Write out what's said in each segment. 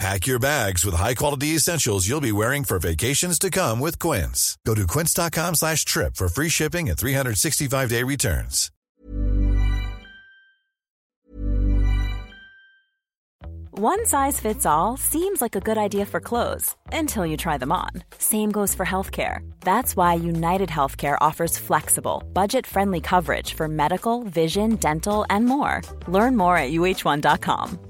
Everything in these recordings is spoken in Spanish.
Pack your bags with high-quality essentials you'll be wearing for vacations to come with Quince. Go to quince.com slash trip for free shipping and 365-day returns. One size fits all seems like a good idea for clothes until you try them on. Same goes for healthcare. That's why United Healthcare offers flexible, budget-friendly coverage for medical, vision, dental, and more. Learn more at uh1.com.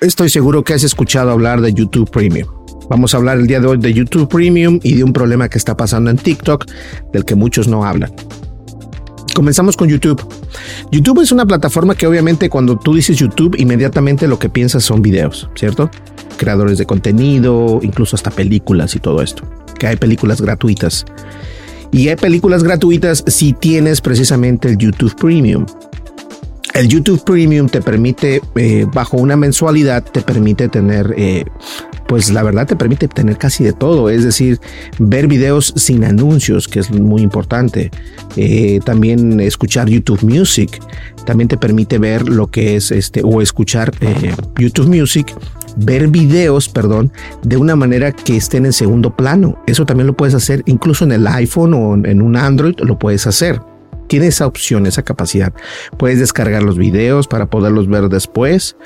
Estoy seguro que has escuchado hablar de YouTube Premium. Vamos a hablar el día de hoy de YouTube Premium y de un problema que está pasando en TikTok del que muchos no hablan. Comenzamos con YouTube. YouTube es una plataforma que obviamente cuando tú dices YouTube inmediatamente lo que piensas son videos, ¿cierto? Creadores de contenido, incluso hasta películas y todo esto. Que hay películas gratuitas. Y hay películas gratuitas si tienes precisamente el YouTube Premium. El YouTube Premium te permite, eh, bajo una mensualidad, te permite tener, eh, pues la verdad te permite tener casi de todo, es decir, ver videos sin anuncios, que es muy importante. Eh, también escuchar YouTube Music, también te permite ver lo que es este, o escuchar YouTube Music ver videos, perdón, de una manera que estén en segundo plano. Eso también lo puedes hacer incluso en el iPhone o en un Android, lo puedes hacer tiene esa opción, esa capacidad. Puedes descargar los videos para poderlos ver después.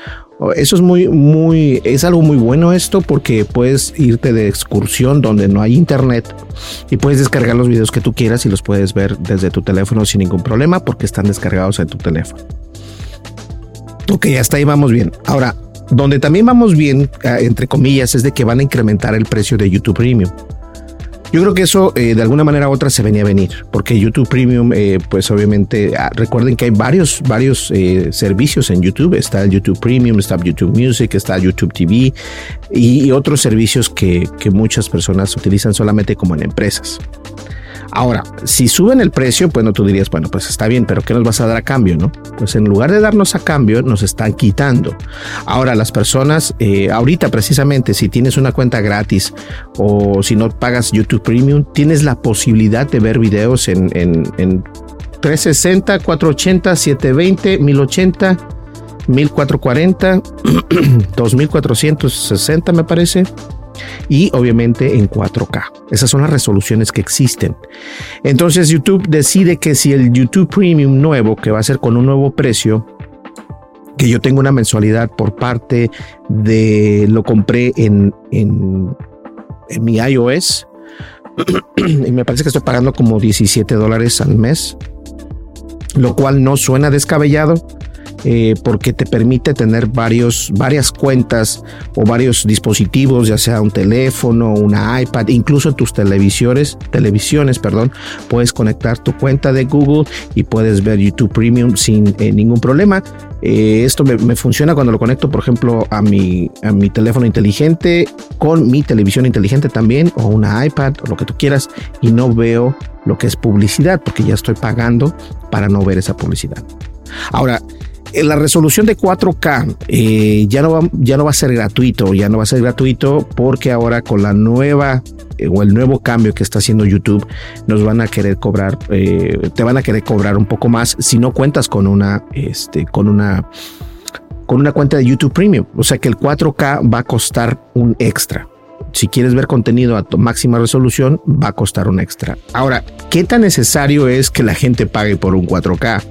Eso es muy, muy, es algo muy bueno esto porque puedes irte de excursión donde no hay internet y puedes descargar los videos que tú quieras y los puedes ver desde tu teléfono sin ningún problema porque están descargados en tu teléfono. Ok, hasta ahí vamos bien. Ahora, donde también vamos bien, ah, entre comillas, es de que van a incrementar el precio de YouTube Premium. Yo creo que eso eh, de alguna manera u otra se venía a venir, porque YouTube Premium, eh, pues obviamente, ah, recuerden que hay varios, varios eh, servicios en YouTube. Está el YouTube Premium, está YouTube Music, está YouTube TV y, otros servicios que, que muchas personas utilizan solamente como en empresas. Ahora, si suben el precio, bueno, tú dirías, bueno, pues está bien, pero ¿qué nos vas a dar a cambio, no? Pues en lugar de darnos a cambio, nos están quitando. Ahora, las personas, eh, ahorita precisamente, si tienes una cuenta gratis o si no pagas YouTube Premium, tienes la posibilidad de ver videos en, en, en 360, 480, 720, 1080. 1440, 2460 me parece y obviamente en 4K. Esas son las resoluciones que existen. Entonces YouTube decide que si el YouTube Premium nuevo, que va a ser con un nuevo precio, que yo tengo una mensualidad por parte de, lo compré en, en, en mi iOS, y me parece que estoy pagando como 17 dólares al mes, lo cual no suena descabellado eh, porque te permite tener varios, varias cuentas o varios dispositivos, ya sea un teléfono, una iPad, incluso tus televisores, televisiones, perdón, puedes conectar tu cuenta de Google y puedes ver YouTube Premium sin eh, ningún problema. Eh, esto me, funciona cuando lo conecto, por ejemplo, a mi, a mi teléfono inteligente, con mi televisión inteligente también, o una iPad, o lo que tú quieras, y no veo lo que es publicidad, porque ya estoy pagando para no ver esa publicidad. Ahora, la resolución de 4K eh, ya, no va, ya no va a ser gratuito, ya no va a ser gratuito porque ahora con la nueva eh, o el nuevo cambio que está haciendo YouTube nos van a querer cobrar, te van a querer cobrar un poco más si no cuentas con una, este, con una, con una cuenta de YouTube Premium. O sea que el 4K va a costar un extra. Si quieres ver contenido a máxima resolución, va a costar un extra. Ahora, ¿qué tan necesario es que la gente pague por un 4K?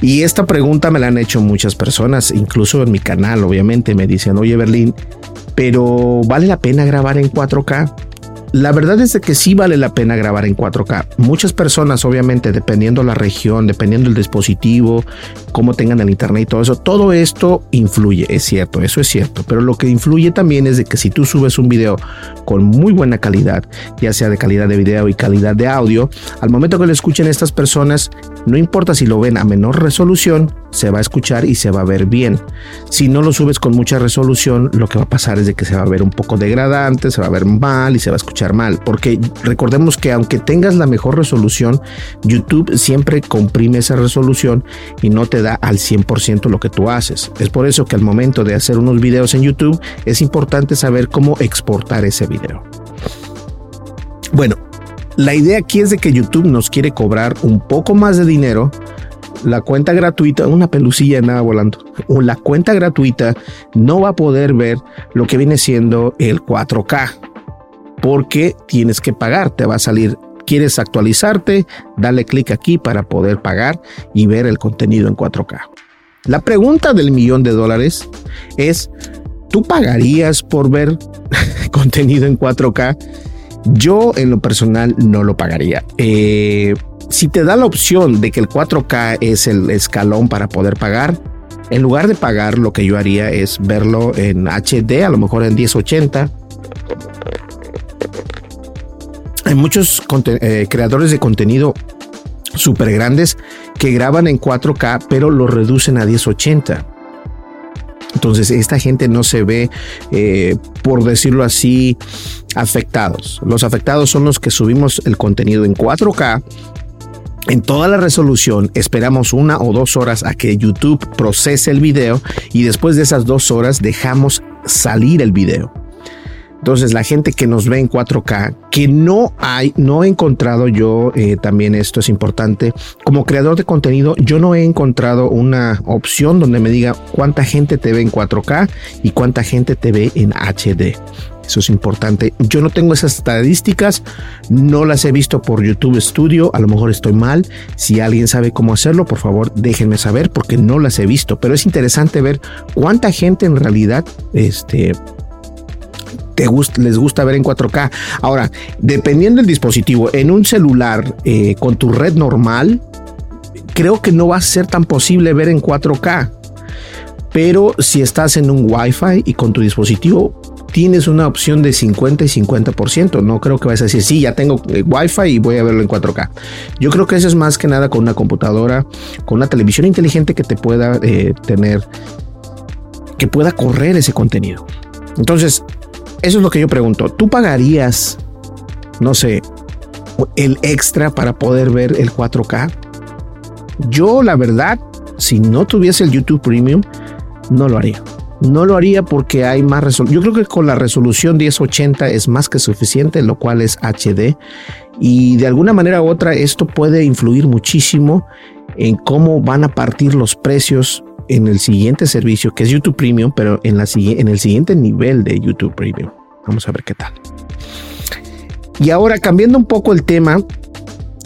Y esta pregunta me la han hecho muchas personas, incluso en mi canal, obviamente, me dicen, oye Berlín, pero ¿vale la pena grabar en 4K? La verdad es de que sí vale la pena grabar en 4K. Muchas personas, obviamente, dependiendo la región, dependiendo el dispositivo, cómo tengan el internet y todo eso, todo esto influye, es cierto, eso es cierto. Pero lo que influye también es de que si tú subes un video con muy buena calidad, ya sea de calidad de video y calidad de audio, al momento que lo escuchen estas personas, no importa si lo ven a menor resolución, se va a escuchar y se va a ver bien. Si no lo subes con mucha resolución, lo que va a pasar es de que se va a ver un poco degradante, se va a ver mal y se va a escuchar mal. Porque recordemos que aunque tengas la mejor resolución, YouTube siempre comprime esa resolución y no te da al 100% lo que tú haces. Es por eso que al momento de hacer unos videos en YouTube es importante saber cómo exportar ese video. Bueno, la idea aquí es de que YouTube nos quiere cobrar un poco más de dinero la cuenta gratuita, una pelucilla nada volando, la cuenta gratuita no va a poder ver lo que viene siendo el 4K porque tienes que pagar, te va a salir. ¿Quieres actualizarte? Dale clic aquí para poder pagar y ver el contenido en 4K. La pregunta del millón de dólares es, ¿tú pagarías por ver contenido en 4K? Yo en lo personal no lo pagaría. Eh, si te da la opción de que el 4K es el escalón para poder pagar, en lugar de pagar, lo que yo haría es verlo en HD, a lo mejor en 1080. Hay muchos eh, creadores de contenido súper grandes que graban en 4K, pero lo reducen a 1080. Entonces, esta gente no se ve, eh, por decirlo así, afectados. Los afectados son los que subimos el contenido en 4K en toda la resolución esperamos una o dos horas a que YouTube procese el video y después de esas dos horas dejamos salir el video. Entonces la gente que nos ve en 4K, que no hay, no he encontrado yo, eh, también esto es importante, como creador de contenido, yo no he encontrado una opción donde me diga cuánta gente te ve en 4K y cuánta gente te ve en HD. Eso es importante. Yo no tengo esas estadísticas, no las he visto por YouTube Studio, a lo mejor estoy mal. Si alguien sabe cómo hacerlo, por favor déjenme saber porque no las he visto. Pero es interesante ver cuánta gente en realidad este, te les gusta ver en 4K. Ahora, dependiendo del dispositivo, en un celular eh, con tu red normal, creo que no va a ser tan posible ver en 4K. Pero si estás en un Wi-Fi y con tu dispositivo tienes una opción de 50 y 50%. No creo que vayas a decir, sí, ya tengo eh, Wi-Fi y voy a verlo en 4K. Yo creo que eso es más que nada con una computadora, con una televisión inteligente que te pueda eh, tener, que pueda correr ese contenido. Entonces, eso es lo que yo pregunto. ¿Tú pagarías, no sé, el extra para poder ver el 4K? Yo, la verdad, si no tuviese el YouTube Premium, no lo haría. No lo haría porque hay más resolución. Yo creo que con la resolución 1080 es más que suficiente, lo cual es HD. Y de alguna manera u otra esto puede influir muchísimo en cómo van a partir los precios en el siguiente servicio, que es YouTube Premium, pero en, en el siguiente nivel de YouTube Premium. Vamos a ver qué tal. Y ahora cambiando un poco el tema,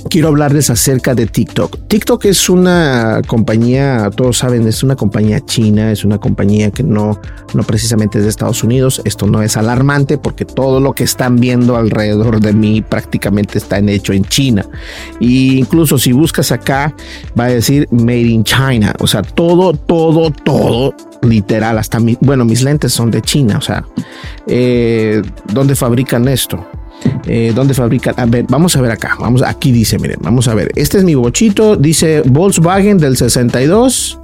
quiero hablarles acerca de TikTok. TikTok es una compañía, todos saben, es una compañía china, es una compañía que no, no precisamente es de Estados Unidos. Esto no es alarmante porque todo lo que están viendo alrededor de mí prácticamente está hecho en China. Incluso si buscas acá, va a decir Made in China. O sea, todo, todo, todo literal, hasta mi, bueno, mis lentes son de China. O sea, eh, ¿dónde fabrican esto? Eh, fabrican. Vamos a ver acá. Vamos, aquí dice, miren, vamos a ver. Este es mi bochito. Dice Volkswagen del 62.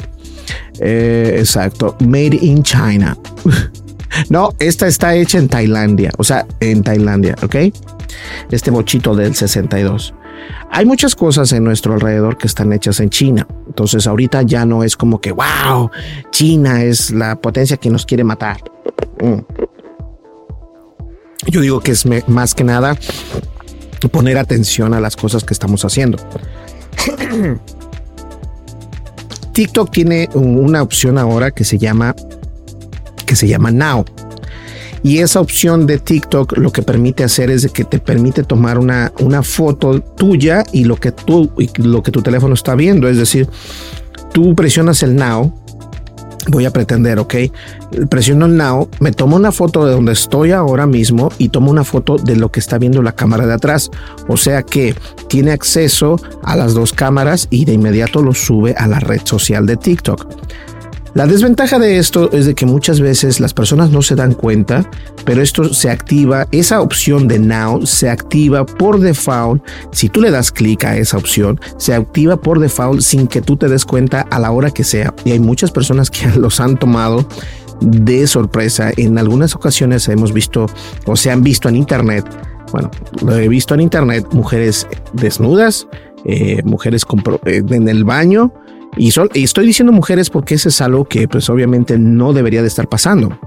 Eh, exacto. Made in China. no, esta está hecha en Tailandia. O sea, en Tailandia, ¿ok? Este bochito del 62. Hay muchas cosas en nuestro alrededor que están hechas en China. Entonces ahorita ya no es como que, wow, China es la potencia que nos quiere matar. Mm. Yo digo que es más que nada poner atención a las cosas que estamos haciendo. TikTok tiene una opción ahora que se llama que se llama Now. Y esa opción de TikTok lo que permite hacer es que te permite tomar una, una foto tuya y lo que tú y lo que tu teléfono está viendo. Es decir, tú presionas el Now voy a pretender, ok, presiono el now, me tomo una foto de donde estoy ahora mismo y tomo una foto de lo que está viendo la cámara de atrás. O sea que tiene acceso a las dos cámaras y de inmediato lo sube a la red social de TikTok. La desventaja de esto es de que muchas veces las personas no se dan cuenta, pero esto se activa, esa opción de Now se activa por default. Si tú le das clic a esa opción, se activa por default sin que tú te des cuenta a la hora que sea. Y hay muchas personas que los han tomado de sorpresa. En algunas ocasiones hemos visto o se han visto en internet. Bueno, lo he visto en internet, mujeres desnudas, eh, mujeres eh, en el baño, y, estoy diciendo mujeres porque ese es algo que pues obviamente no debería de estar pasando.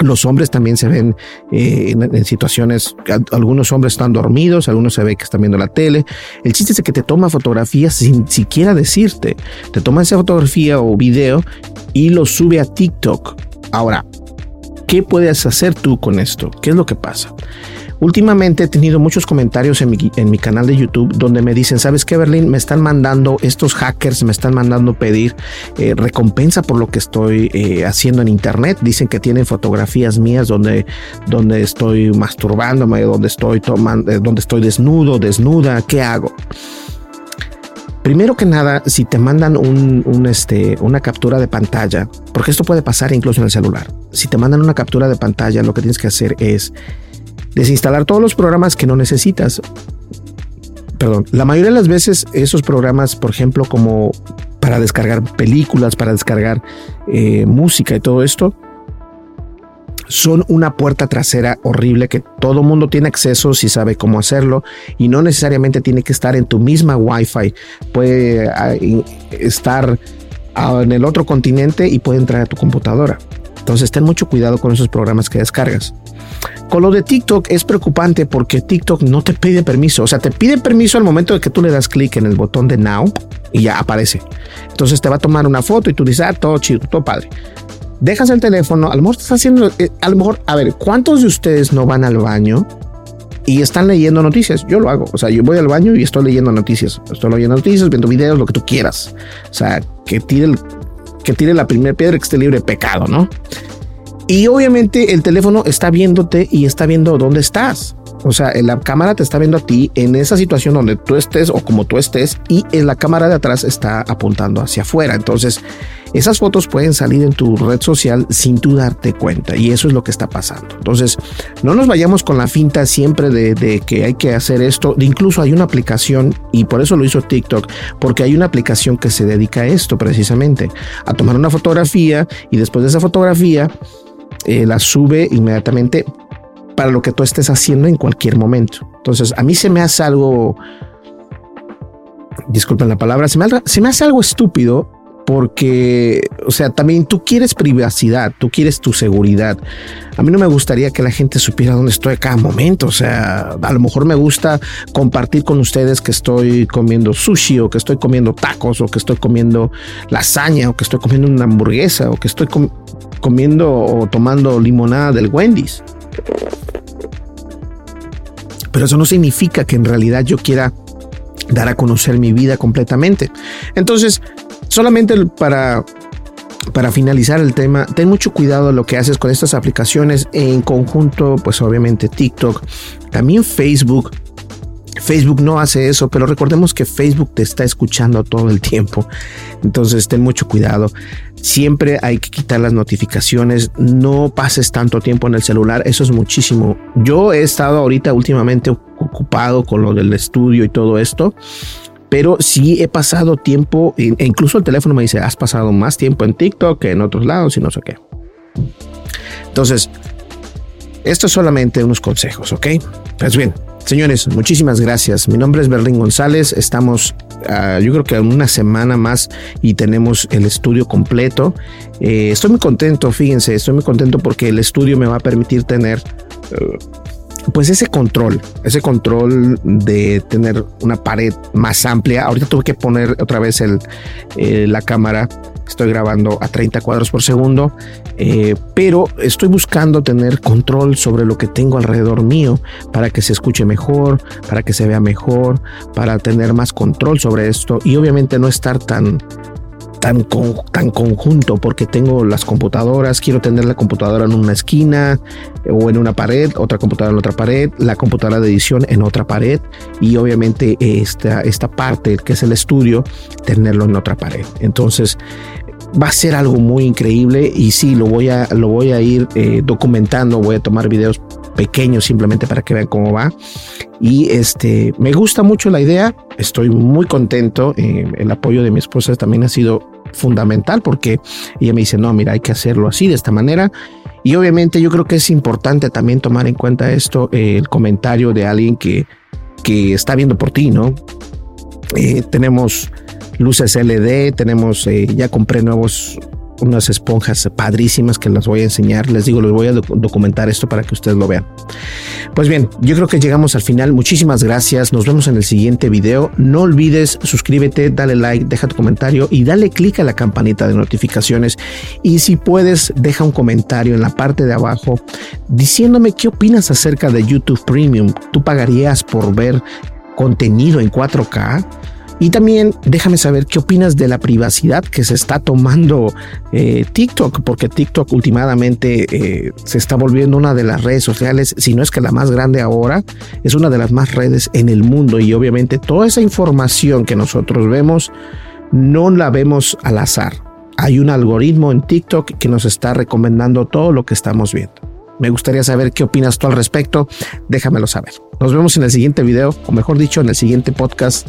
Los hombres también se ven eh, en, situaciones, algunos hombres están dormidos, algunos se ve que están viendo la tele. El chiste es que te toma fotografías sin siquiera decirte. Te toma esa fotografía o video y lo sube a TikTok. Ahora, ¿qué puedes hacer tú con esto? ¿Qué es lo que pasa? Últimamente he tenido muchos comentarios en mi, canal de YouTube donde me dicen, ¿sabes qué, Berlín? Me están mandando, estos hackers me están mandando pedir eh, recompensa por lo que estoy eh, haciendo en Internet. Dicen que tienen fotografías mías donde, donde estoy masturbándome, donde estoy, eh, donde estoy desnudo, desnuda. ¿Qué hago? Primero que nada, si te mandan este, una captura de pantalla, porque esto puede pasar incluso en el celular, si te mandan una captura de pantalla, lo que tienes que hacer es desinstalar todos los programas que no necesitas. Perdón, la mayoría de las veces esos programas, por ejemplo, como para descargar películas, para descargar eh, música y todo esto, son una puerta trasera horrible que todo mundo tiene acceso si sabe cómo hacerlo y no necesariamente tiene que estar en tu misma Wi-Fi. Puede ah, estar ah, en el otro continente y puede entrar a tu computadora. Entonces ten mucho cuidado con esos programas que descargas. Con lo de TikTok es preocupante porque TikTok no te pide permiso. O sea, te pide permiso al momento de que tú le das clic en el botón de Now y ya aparece. Entonces te va a tomar una foto y tú dices, ah, todo chido, todo padre. Dejas el teléfono, a lo mejor estás haciendo, eh, a lo mejor, a ver, ¿cuántos de ustedes no van al baño y están leyendo noticias. Yo lo hago. O sea, yo voy al baño y estoy leyendo noticias. Estoy leyendo noticias, viendo videos, lo que tú quieras. O sea, que tire, el, que tire la primera piedra que esté libre pecado, ¿no? Y obviamente el teléfono está viéndote y está viendo dónde estás. O sea, la cámara te está viendo a ti en esa situación donde tú estés o como tú estés y en la cámara de atrás está apuntando hacia afuera. Entonces, esas fotos pueden salir en tu red social sin tú darte cuenta y eso es lo que está pasando. Entonces, no nos vayamos con la finta siempre de, de que hay que hacer esto. Incluso hay una aplicación y por eso lo hizo TikTok, porque hay una aplicación que se dedica a esto precisamente, a tomar una fotografía y después de esa fotografía eh, la sube inmediatamente para lo que tú estés haciendo en cualquier momento. Entonces, a mí se me hace algo, disculpen la palabra, se me, se me hace algo estúpido porque, o sea, también tú quieres privacidad, tú quieres tu seguridad. A mí no me gustaría que la gente supiera dónde estoy a cada momento, o sea, a lo mejor me gusta compartir con ustedes que estoy comiendo sushi o que estoy comiendo tacos o que estoy comiendo lasaña o que estoy comiendo una hamburguesa o que estoy comiendo o tomando limonada del Wendy's. Pero eso no significa que en realidad yo quiera dar a conocer mi vida completamente. Entonces, solamente para para finalizar el tema, ten mucho cuidado lo que haces con estas aplicaciones en conjunto, pues obviamente TikTok, también Facebook. Facebook no hace eso, pero recordemos que Facebook te está escuchando todo el tiempo. Entonces ten mucho cuidado. Siempre hay que quitar las notificaciones. No pases tanto tiempo en el celular. Eso es muchísimo. Yo he estado ahorita últimamente ocupado con lo del estudio y todo esto pero sí he pasado tiempo, e incluso el teléfono me dice, has pasado más tiempo en TikTok que en otros lados y no sé qué. Entonces, esto es solamente unos consejos, ¿ok? Pues bien, señores, muchísimas gracias. Mi nombre es Berlín González. Estamos, uh, yo creo que en una semana más y tenemos el estudio completo. Eh, estoy muy contento, fíjense, estoy muy contento porque el estudio me va a permitir tener... Uh, pues ese control, ese control de tener una pared más amplia. Ahorita tuve que poner otra vez eh, la cámara. Estoy grabando a 30 cuadros por segundo, eh, pero estoy buscando tener control sobre lo que tengo alrededor mío para que se escuche mejor, para que se vea mejor, para tener más control sobre esto y obviamente no estar tan tan, tan conjunto porque tengo las computadoras, quiero tener la computadora en una esquina o en una pared, otra computadora en otra pared, la computadora de edición en otra pared y obviamente esta, esta parte que es el estudio, tenerlo en otra pared. Entonces va a ser algo muy increíble y sí, lo voy a, lo voy a ir eh, documentando, voy a tomar videos pequeños simplemente para que vean cómo va. Y este, me gusta mucho la idea, estoy muy contento, eh, el apoyo de mi esposa también ha sido fundamental porque ella me dice, no, mira, hay que hacerlo así, de esta manera. Y obviamente yo creo que es importante también tomar en cuenta esto, eh, el comentario de alguien que, que está viendo por ti, ¿no? tenemos luces LED, tenemos, eh, ya compré nuevos unas esponjas padrísimas que las voy a enseñar. Les digo, les voy a documentar esto para que ustedes lo vean. Pues bien, yo creo que llegamos al final. Muchísimas gracias. Nos vemos en el siguiente video. No olvides suscríbete, dale like, deja tu comentario y dale clic a la campanita de notificaciones. Y si puedes, deja un comentario en la parte de abajo diciéndome qué opinas acerca de YouTube Premium. ¿Tú pagarías por ver contenido en 4K? Y también déjame saber qué opinas de la privacidad que se está tomando eh, TikTok, porque TikTok últimamente eh, se está volviendo una de las redes sociales, si no es que la más grande ahora, es una de las más redes en el mundo y obviamente toda esa información que nosotros vemos no la vemos al azar. Hay un algoritmo en TikTok que nos está recomendando todo lo que estamos viendo. Me gustaría saber qué opinas tú al respecto. Déjamelo saber. Nos vemos en el siguiente video, o mejor dicho, en el siguiente podcast.